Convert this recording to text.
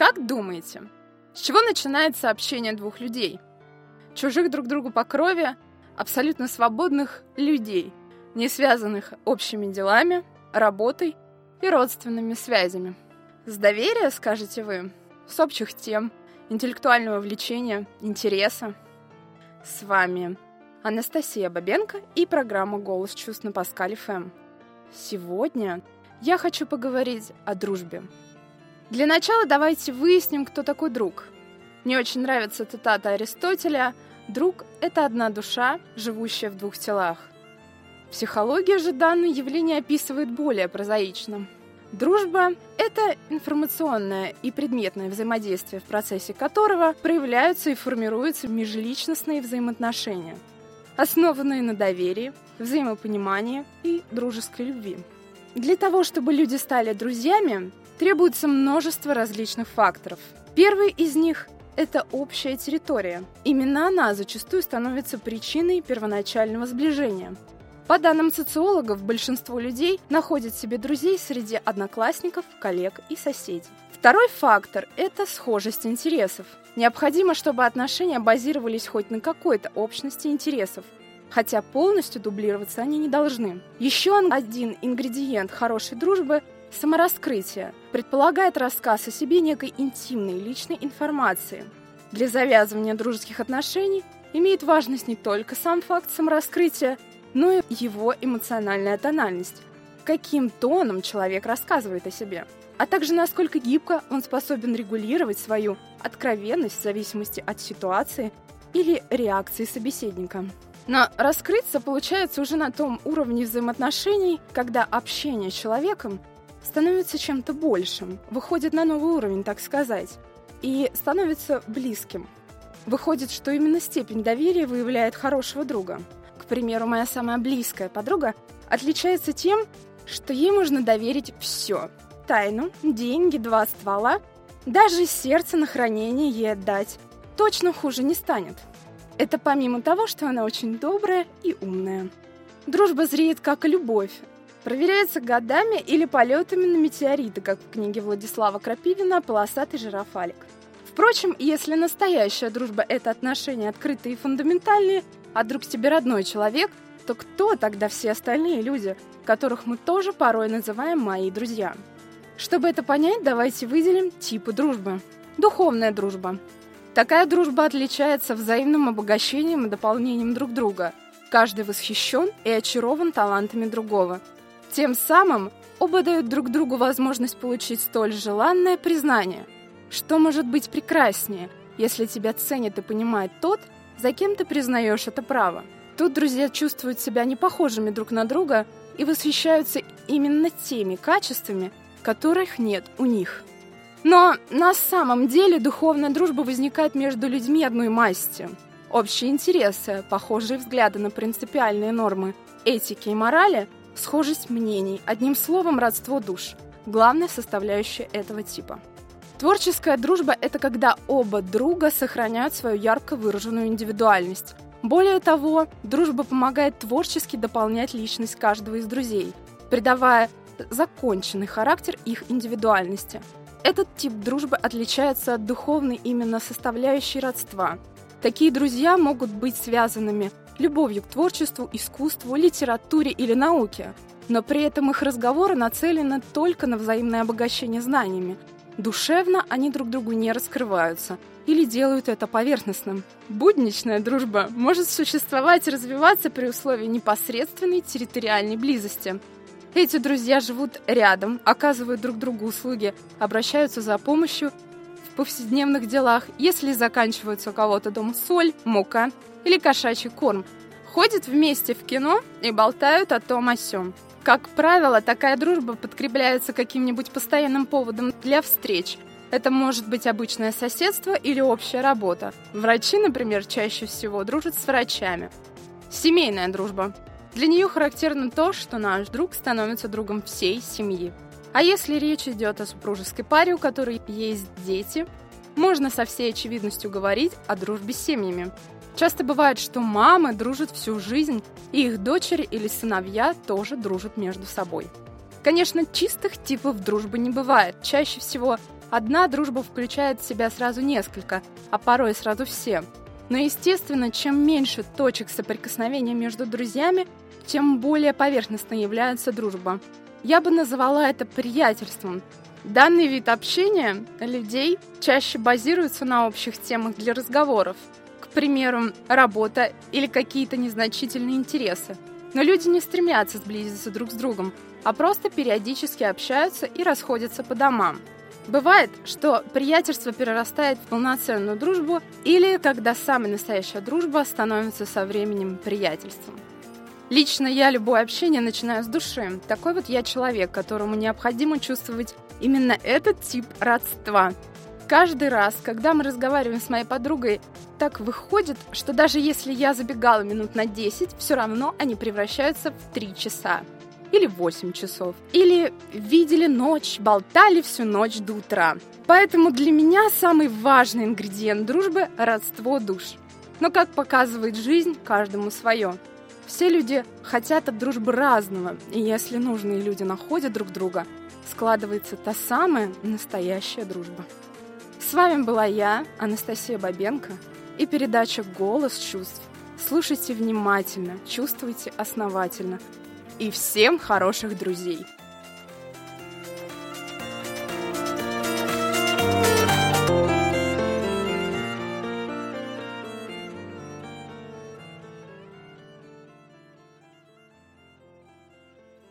Как думаете, с чего начинается общение двух людей? Чужих друг другу по крови, абсолютно свободных людей, не связанных общими делами, работой и родственными связями. С доверия, скажете вы, с общих тем, интеллектуального влечения, интереса. С вами Анастасия Бабенко и программа «Голос чувств» на Паскале ФМ. Сегодня я хочу поговорить о дружбе. Для начала давайте выясним, кто такой друг. Мне очень нравится цитата Аристотеля «Друг — это одна душа, живущая в двух телах». Психология же данное явление описывает более прозаично. Дружба — это информационное и предметное взаимодействие, в процессе которого проявляются и формируются межличностные взаимоотношения, основанные на доверии, взаимопонимании и дружеской любви. Для того, чтобы люди стали друзьями, требуется множество различных факторов. Первый из них – это общая территория. Именно она зачастую становится причиной первоначального сближения. По данным социологов, большинство людей находят себе друзей среди одноклассников, коллег и соседей. Второй фактор – это схожесть интересов. Необходимо, чтобы отношения базировались хоть на какой-то общности интересов, хотя полностью дублироваться они не должны. Еще один ингредиент хорошей дружбы Самораскрытие предполагает рассказ о себе некой интимной личной информации. Для завязывания дружеских отношений имеет важность не только сам факт самораскрытия, но и его эмоциональная тональность. Каким тоном человек рассказывает о себе, а также насколько гибко он способен регулировать свою откровенность в зависимости от ситуации или реакции собеседника. Но раскрыться получается уже на том уровне взаимоотношений, когда общение с человеком становится чем-то большим, выходит на новый уровень, так сказать, и становится близким. Выходит, что именно степень доверия выявляет хорошего друга. К примеру, моя самая близкая подруга отличается тем, что ей можно доверить все. Тайну, деньги, два ствола, даже сердце на хранение ей отдать. Точно хуже не станет. Это помимо того, что она очень добрая и умная. Дружба зреет как и любовь, Проверяется годами или полетами на метеориты, как в книге Владислава Крапивина «Полосатый жираф Алик». Впрочем, если настоящая дружба — это отношения открытые и фундаментальные, а друг тебе родной человек, то кто тогда все остальные люди, которых мы тоже порой называем «мои друзья»? Чтобы это понять, давайте выделим типы дружбы. Духовная дружба. Такая дружба отличается взаимным обогащением и дополнением друг друга. Каждый восхищен и очарован талантами другого – тем самым оба дают друг другу возможность получить столь желанное признание. Что может быть прекраснее, если тебя ценит и понимает тот, за кем ты признаешь это право? Тут друзья чувствуют себя непохожими друг на друга и восхищаются именно теми качествами, которых нет у них. Но на самом деле духовная дружба возникает между людьми одной масти. Общие интересы, похожие взгляды на принципиальные нормы этики и морали – Схожесть мнений, одним словом, родство душ – главная составляющая этого типа. Творческая дружба – это когда оба друга сохраняют свою ярко выраженную индивидуальность. Более того, дружба помогает творчески дополнять личность каждого из друзей, придавая законченный характер их индивидуальности. Этот тип дружбы отличается от духовной именно составляющей родства. Такие друзья могут быть связанными любовью к творчеству, искусству, литературе или науке. Но при этом их разговоры нацелены только на взаимное обогащение знаниями. Душевно они друг другу не раскрываются или делают это поверхностным. Будничная дружба может существовать и развиваться при условии непосредственной территориальной близости. Эти друзья живут рядом, оказывают друг другу услуги, обращаются за помощью в повседневных делах, если заканчивается у кого-то дома соль, мука или кошачий корм. Ходят вместе в кино и болтают о том о сём. Как правило, такая дружба подкрепляется каким-нибудь постоянным поводом для встреч. Это может быть обычное соседство или общая работа. Врачи, например, чаще всего дружат с врачами. Семейная дружба. Для нее характерно то, что наш друг становится другом всей семьи. А если речь идет о супружеской паре, у которой есть дети, можно со всей очевидностью говорить о дружбе с семьями. Часто бывает, что мамы дружат всю жизнь, и их дочери или сыновья тоже дружат между собой. Конечно, чистых типов дружбы не бывает. Чаще всего Одна дружба включает в себя сразу несколько, а порой сразу все. Но, естественно, чем меньше точек соприкосновения между друзьями, тем более поверхностной является дружба. Я бы назвала это приятельством. Данный вид общения людей чаще базируется на общих темах для разговоров. Примеру, работа или какие-то незначительные интересы. Но люди не стремятся сблизиться друг с другом, а просто периодически общаются и расходятся по домам. Бывает, что приятельство перерастает в полноценную дружбу или когда самая настоящая дружба становится со временем приятельством. Лично я любое общение начинаю с души. Такой вот я человек, которому необходимо чувствовать именно этот тип родства. Каждый раз, когда мы разговариваем с моей подругой, так выходит, что даже если я забегала минут на 10, все равно они превращаются в 3 часа или 8 часов. Или видели ночь, болтали всю ночь до утра. Поэтому для меня самый важный ингредиент дружбы – родство душ. Но, как показывает жизнь, каждому свое. Все люди хотят от дружбы разного, и если нужные люди находят друг друга, складывается та самая настоящая дружба. С вами была я, Анастасия Бабенко, и передача «Голос чувств». Слушайте внимательно, чувствуйте основательно – и всем хороших друзей!